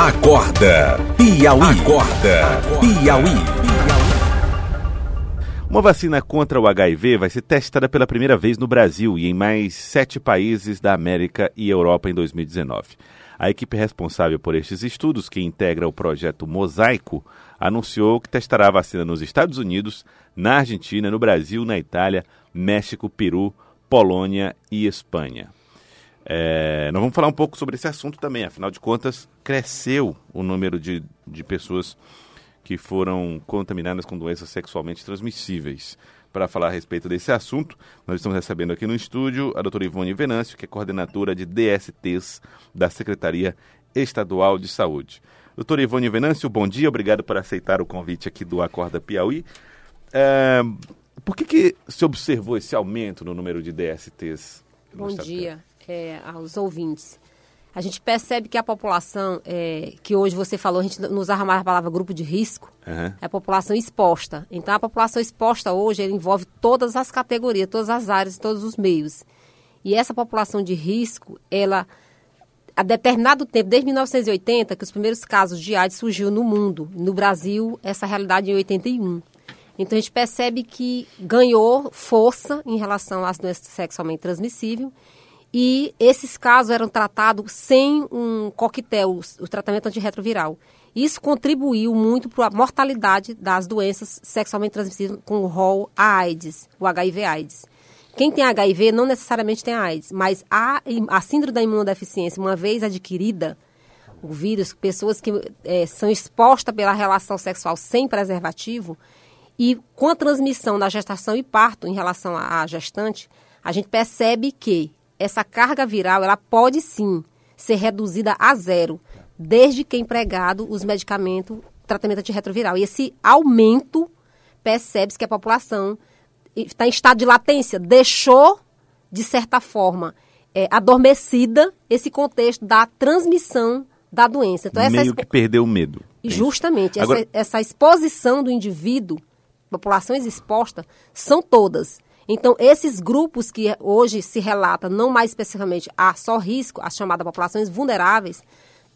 Acorda Piauí. Acorda Piauí. Uma vacina contra o HIV vai ser testada pela primeira vez no Brasil e em mais sete países da América e Europa em 2019. A equipe responsável por estes estudos, que integra o projeto Mosaico, anunciou que testará a vacina nos Estados Unidos, na Argentina, no Brasil, na Itália, México, Peru, Polônia e Espanha. É, nós vamos falar um pouco sobre esse assunto também, afinal de contas, cresceu o número de, de pessoas que foram contaminadas com doenças sexualmente transmissíveis. Para falar a respeito desse assunto, nós estamos recebendo aqui no estúdio a doutora Ivone Venâncio, que é coordenadora de DSTs da Secretaria Estadual de Saúde. Doutora Ivone Venâncio, bom dia, obrigado por aceitar o convite aqui do Acorda Piauí. É, por que, que se observou esse aumento no número de DSTs? Bom dia é, aos ouvintes. A gente percebe que a população, é, que hoje você falou, a gente não usa mais a palavra grupo de risco, uhum. é a população exposta. Então, a população exposta hoje envolve todas as categorias, todas as áreas, todos os meios. E essa população de risco, ela, a determinado tempo, desde 1980, que os primeiros casos de AIDS surgiu no mundo. No Brasil, essa realidade em 81. Então, a gente percebe que ganhou força em relação às doenças sexualmente transmissíveis e esses casos eram tratados sem um coquetel, o tratamento antirretroviral. Isso contribuiu muito para a mortalidade das doenças sexualmente transmissíveis com o rol a AIDS, o HIV-AIDS. Quem tem HIV não necessariamente tem AIDS, mas a, a síndrome da imunodeficiência, uma vez adquirida, o vírus, pessoas que é, são expostas pela relação sexual sem preservativo, e com a transmissão da gestação e parto em relação à gestante, a gente percebe que essa carga viral ela pode sim ser reduzida a zero, desde que empregado os medicamentos, tratamento antirretroviral. E esse aumento, percebe-se que a população está em estado de latência, deixou, de certa forma, é, adormecida esse contexto da transmissão da doença. Então, Meio essa que perdeu o medo. Justamente. Agora... Essa, essa exposição do indivíduo, populações expostas, são todas então, esses grupos que hoje se relata, não mais especificamente a só risco, as chamadas populações vulneráveis,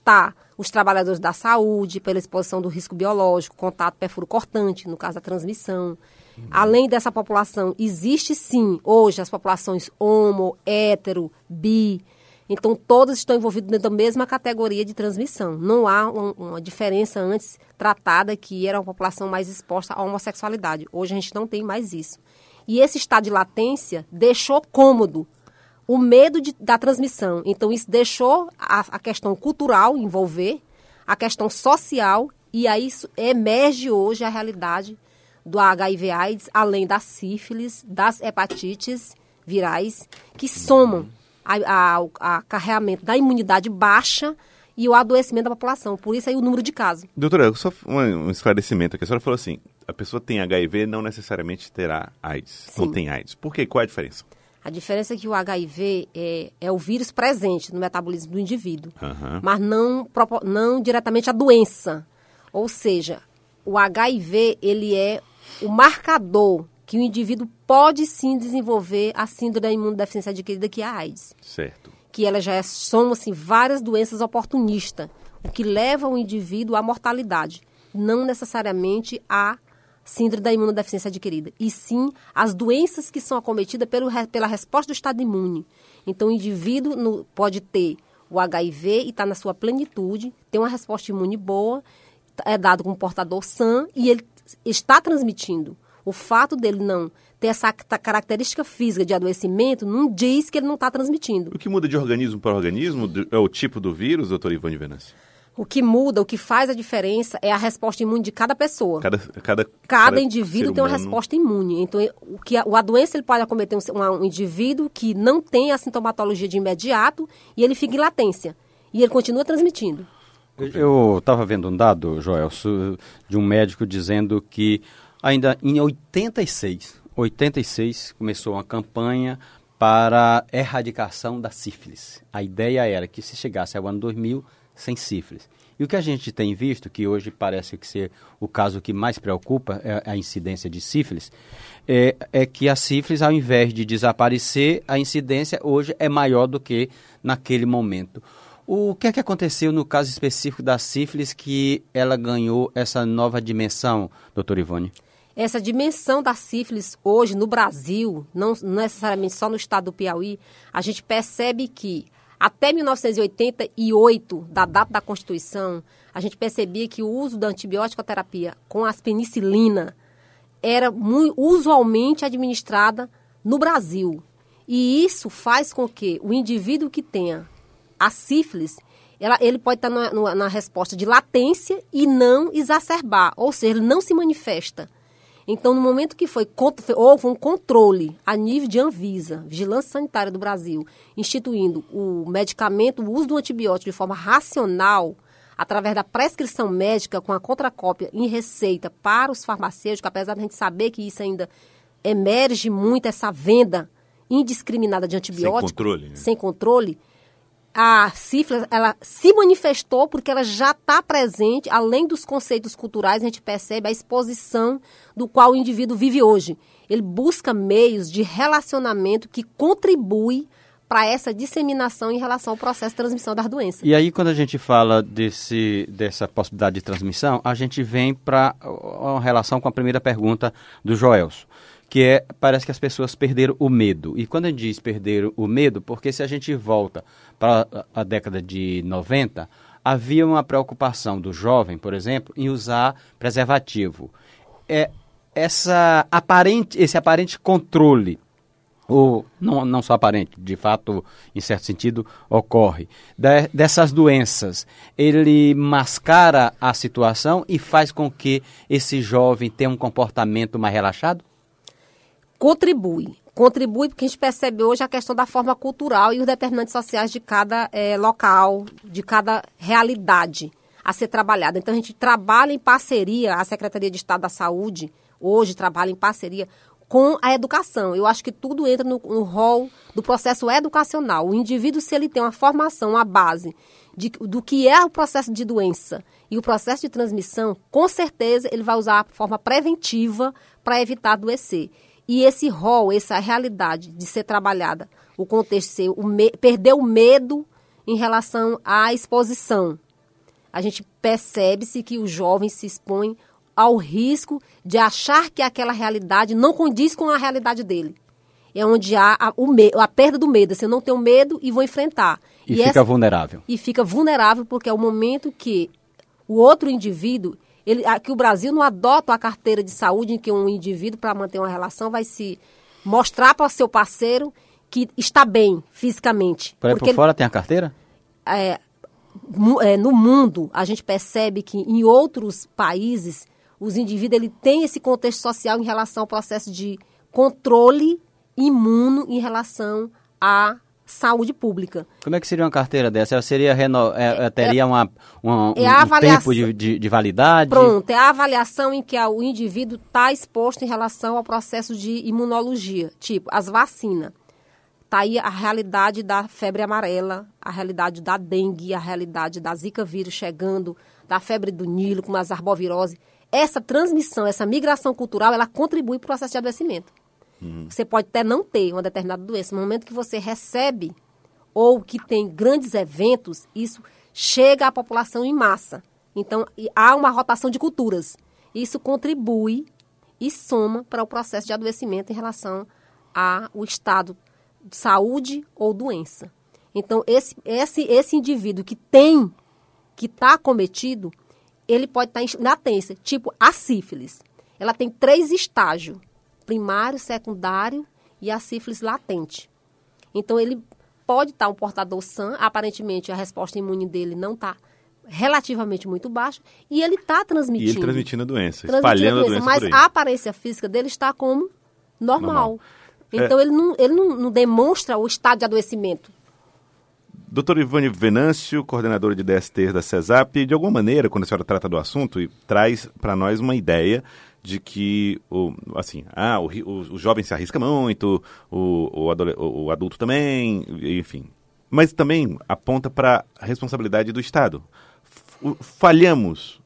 tá os trabalhadores da saúde, pela exposição do risco biológico, contato perfuro cortante, no caso da transmissão. Uhum. Além dessa população, existe sim hoje as populações homo, hétero, bi. Então, todos estão envolvidos dentro da mesma categoria de transmissão. Não há uma, uma diferença antes tratada que era uma população mais exposta à homossexualidade. Hoje a gente não tem mais isso. E esse estado de latência deixou cômodo o medo de, da transmissão. Então, isso deixou a, a, questão cultural envolver, a questão social, e aí isso emerge hoje a realidade do HIV/AIDS, além da sífilis, das hepatites virais, que somam a, a, acarreamento da imunidade baixa e o adoecimento da população. Por isso aí o número de casos. Doutora, só um esclarecimento aqui. A senhora falou assim, a pessoa tem HIV não necessariamente terá AIDS. Sim. Não tem AIDS. Por quê? Qual é a diferença? A diferença é que o HIV é, é o vírus presente no metabolismo do indivíduo, uhum. mas não, não diretamente a doença. Ou seja, o HIV ele é o marcador que o indivíduo pode sim desenvolver a síndrome da imunodeficiência adquirida, que é a AIDS. Certo. Que ela já é, são assim, várias doenças oportunistas, o que leva o indivíduo à mortalidade, não necessariamente a síndrome da imunodeficiência adquirida, e sim as doenças que são acometidas pelo, pela resposta do estado imune. Então, o indivíduo no, pode ter o HIV e está na sua plenitude, tem uma resposta imune boa, é dado como portador sã e ele está transmitindo. O fato dele não ter essa característica física de adoecimento não diz que ele não está transmitindo. O que muda de organismo para organismo é o tipo do vírus, doutor Ivone Venâncio? O que muda, o que faz a diferença é a resposta imune de cada pessoa. Cada, cada, cada indivíduo tem uma resposta imune. Então, o que a, a doença ele pode acometer um, um indivíduo que não tem a sintomatologia de imediato e ele fica em latência. E ele continua transmitindo. Eu estava vendo um dado, Joel, de um médico dizendo que ainda em 86, 86 começou uma campanha para erradicação da sífilis. A ideia era que se chegasse ao ano 2000 sem sífilis. E o que a gente tem visto, que hoje parece que ser o caso que mais preocupa, é a incidência de sífilis, é, é, que a sífilis, ao invés de desaparecer, a incidência hoje é maior do que naquele momento. O que é que aconteceu no caso específico da sífilis que ela ganhou essa nova dimensão, doutor Ivone? Essa dimensão da sífilis hoje no Brasil, não necessariamente só no estado do Piauí, a gente percebe que até 1988, da data da Constituição, a gente percebia que o uso da antibiótico-terapia com as penicilina era muito, usualmente administrada no Brasil. E isso faz com que o indivíduo que tenha a sífilis, ela, ele pode estar na, na resposta de latência e não exacerbar, ou seja, ele não se manifesta. Então, no momento que foi houve um controle a nível de Anvisa, Vigilância Sanitária do Brasil, instituindo o medicamento, o uso do antibiótico de forma racional, através da prescrição médica com a contracópia em receita para os farmacêuticos, apesar de a gente saber que isso ainda emerge muito essa venda indiscriminada de antibióticos. Sem controle. Né? Sem controle a sífilis ela se manifestou porque ela já está presente, além dos conceitos culturais, a gente percebe a exposição do qual o indivíduo vive hoje. Ele busca meios de relacionamento que contribuem para essa disseminação em relação ao processo de transmissão das doenças. E aí, quando a gente fala desse, dessa possibilidade de transmissão, a gente vem para a relação com a primeira pergunta do Joelso que é parece que as pessoas perderam o medo. E quando a gente diz perder o medo, porque se a gente volta para a década de 90, havia uma preocupação do jovem, por exemplo, em usar preservativo. É essa aparente, esse aparente controle ou não, não só aparente, de fato, em certo sentido, ocorre, de, dessas doenças, ele mascara a situação e faz com que esse jovem tenha um comportamento mais relaxado? Contribui. Contribui porque a gente percebe hoje a questão da forma cultural e os determinantes sociais de cada é, local, de cada realidade a ser trabalhada. Então a gente trabalha em parceria, a Secretaria de Estado da Saúde hoje trabalha em parceria com a educação. Eu acho que tudo entra no, no rol do processo educacional. O indivíduo, se ele tem uma formação, uma base de, do que é o processo de doença e o processo de transmissão, com certeza ele vai usar a forma preventiva para evitar adoecer. E esse rol, essa realidade de ser trabalhada, o contexto ser o me, perder o medo em relação à exposição. A gente percebe-se que o jovem se expõe ao risco de achar que aquela realidade não condiz com a realidade dele. É onde há a, o me, a perda do medo. Você não tem o medo e vou enfrentar. E, e fica essa, vulnerável. E fica vulnerável porque é o momento que o outro indivíduo ele, que o Brasil não adota a carteira de saúde em que um indivíduo, para manter uma relação, vai se mostrar para o seu parceiro que está bem fisicamente. Por aí por fora ele, tem a carteira? É, é, no mundo, a gente percebe que em outros países, os indivíduos ele tem esse contexto social em relação ao processo de controle imuno em relação a saúde pública. Como é que seria uma carteira dessa? Ela seria reno... É, é, teria uma, uma um, é avaliação... tempo de, de, de, validade? Pronto, é a avaliação em que o indivíduo está exposto em relação ao processo de imunologia, tipo as vacinas. Está aí a realidade da febre amarela, a realidade da dengue, a realidade da zika vírus chegando, da febre do Nilo, com as arbovirose. Essa transmissão, essa migração cultural, ela contribui para o processo de adoecimento. Uhum. Você pode até não ter uma determinada doença. No momento que você recebe ou que tem grandes eventos, isso chega à população em massa. Então, há uma rotação de culturas. Isso contribui e soma para o processo de adoecimento em relação ao estado de saúde ou doença. Então, esse, esse, esse indivíduo que tem, que está cometido, ele pode estar tá em latência, tipo a sífilis. Ela tem três estágios primário, secundário e a sífilis latente. Então, ele pode estar um portador sã, aparentemente a resposta imune dele não está relativamente muito baixa, e ele está transmitindo. E ele transmitindo a doença, espalhando a doença, a doença Mas a aparência física dele está como normal. normal. Então, é... ele, não, ele não, não demonstra o estado de adoecimento. Doutor Ivone Venâncio, coordenadora de DST da CESAP, de alguma maneira, quando a senhora trata do assunto, traz para nós uma ideia de que o, assim, ah, o, o, o jovem se arrisca muito, o, o, o adulto também, enfim. Mas também aponta para a responsabilidade do Estado. Falhamos,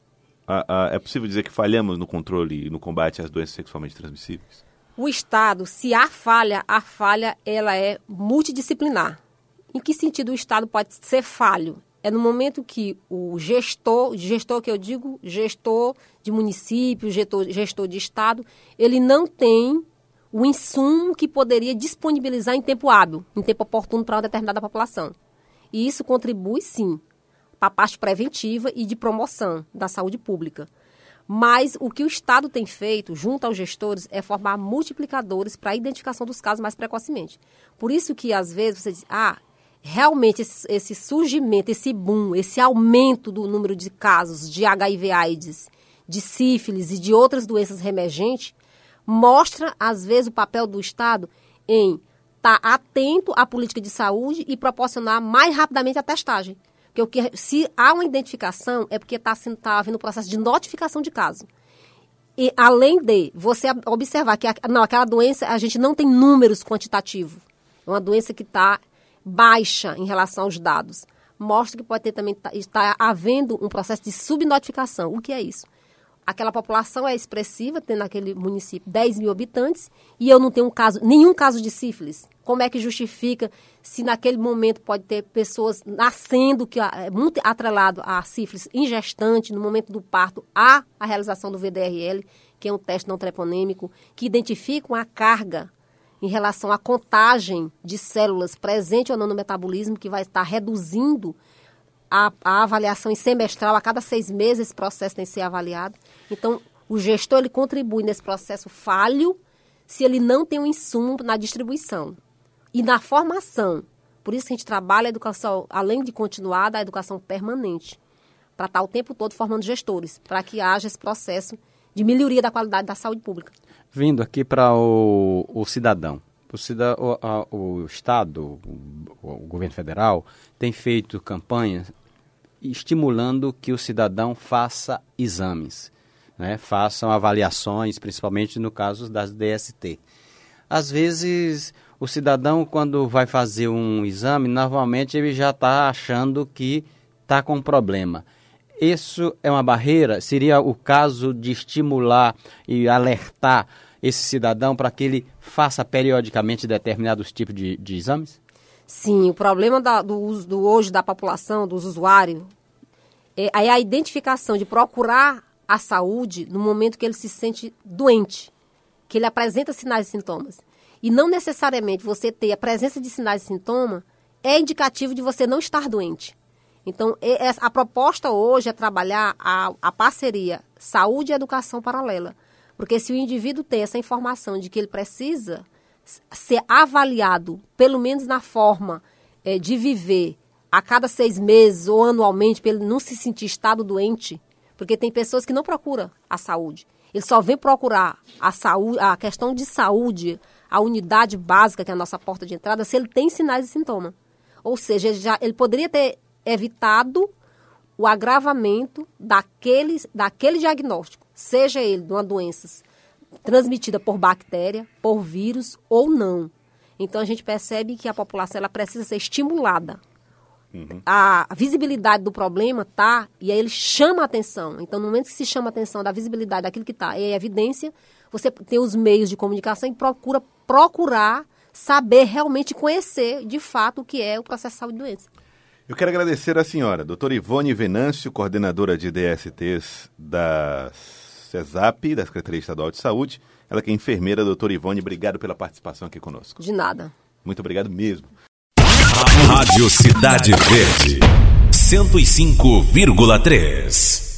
é possível dizer que falhamos no controle e no combate às doenças sexualmente transmissíveis? O Estado, se há falha, a falha ela é multidisciplinar. Em que sentido o Estado pode ser falho? É no momento que o gestor, gestor que eu digo, gestor de município, gestor, gestor de estado, ele não tem o insumo que poderia disponibilizar em tempo hábil, em tempo oportuno para uma determinada população. E isso contribui, sim, para a parte preventiva e de promoção da saúde pública. Mas o que o Estado tem feito, junto aos gestores, é formar multiplicadores para a identificação dos casos mais precocemente. Por isso que, às vezes, você diz, ah, realmente esse, esse surgimento, esse boom, esse aumento do número de casos de HIV AIDS, de sífilis e de outras doenças remergentes, mostra, às vezes, o papel do Estado em estar tá atento à política de saúde e proporcionar mais rapidamente a testagem. Porque o que, se há uma identificação, é porque está tá havendo um processo de notificação de caso. E além de você observar que não, aquela doença a gente não tem números quantitativos. É uma doença que está baixa em relação aos dados. Mostra que pode ter também tá, está havendo um processo de subnotificação. O que é isso? aquela população é expressiva, tem naquele município 10 mil habitantes, e eu não tenho um caso, nenhum caso de sífilis. Como é que justifica se naquele momento pode ter pessoas nascendo, que é muito atrelado a sífilis em gestante, no momento do parto, há a realização do VDRL, que é um teste não treponêmico, que identifica a carga em relação à contagem de células presente ou não no metabolismo, que vai estar reduzindo a, a, avaliação em semestral, a cada seis meses esse processo tem que ser avaliado. Então, o gestor ele contribui nesse processo falho se ele não tem um insumo na distribuição e na formação. Por isso que a gente trabalha a educação, além de continuar, da educação permanente, para estar o tempo todo formando gestores, para que haja esse processo de melhoria da qualidade da saúde pública. Vindo aqui para o, o cidadão, o, o, a, o Estado, o, o, governo federal, tem feito campanhas estimulando que o cidadão faça exames, né? façam avaliações, principalmente no caso das DST. Às vezes, o cidadão, quando vai fazer um exame, normalmente ele já está achando que está com problema. Isso é uma barreira? Seria o caso de estimular e alertar esse cidadão para que ele faça periodicamente determinados tipos de, de exames? Sim, o problema da, do uso do hoje da população, dos usuários, é, é a identificação de procurar a saúde no momento que ele se sente doente, que ele apresenta sinais e sintomas. E não necessariamente você ter a presença de sinais e sintomas é indicativo de você não estar doente. Então, a proposta hoje é trabalhar a, a parceria saúde e educação paralela. Porque se o indivíduo tem essa informação de que ele precisa ser avaliado, pelo menos na forma é, de viver a cada seis meses ou anualmente, para ele não se sentir estado doente, porque tem pessoas que não procuram a saúde. Ele só vem procurar a saúde, a questão de saúde, a unidade básica, que é a nossa porta de entrada, se ele tem sinais e sintomas. Ou seja, ele, já, ele poderia ter evitado o agravamento daquele, daquele diagnóstico, seja ele de uma doença transmitida por bactéria, por vírus ou não. Então a gente percebe que a população ela precisa ser estimulada. Uhum. A, a, visibilidade do problema tá e aí ele chama a atenção. Então, no momento que se chama a atenção da visibilidade daquilo que está é evidência, você tem os meios de comunicação e procura procurar saber realmente conhecer de fato o que é o processo de saúde e doença. Eu quero agradecer a senhora, doutora Ivone Venâncio, coordenadora de DSTs da CESAP, da Secretaria Estadual de Saúde. Ela que é enfermeira, doutora Ivone, obrigado pela participação aqui conosco. De nada. Muito obrigado mesmo. Rádio Cidade Verde, 105,3.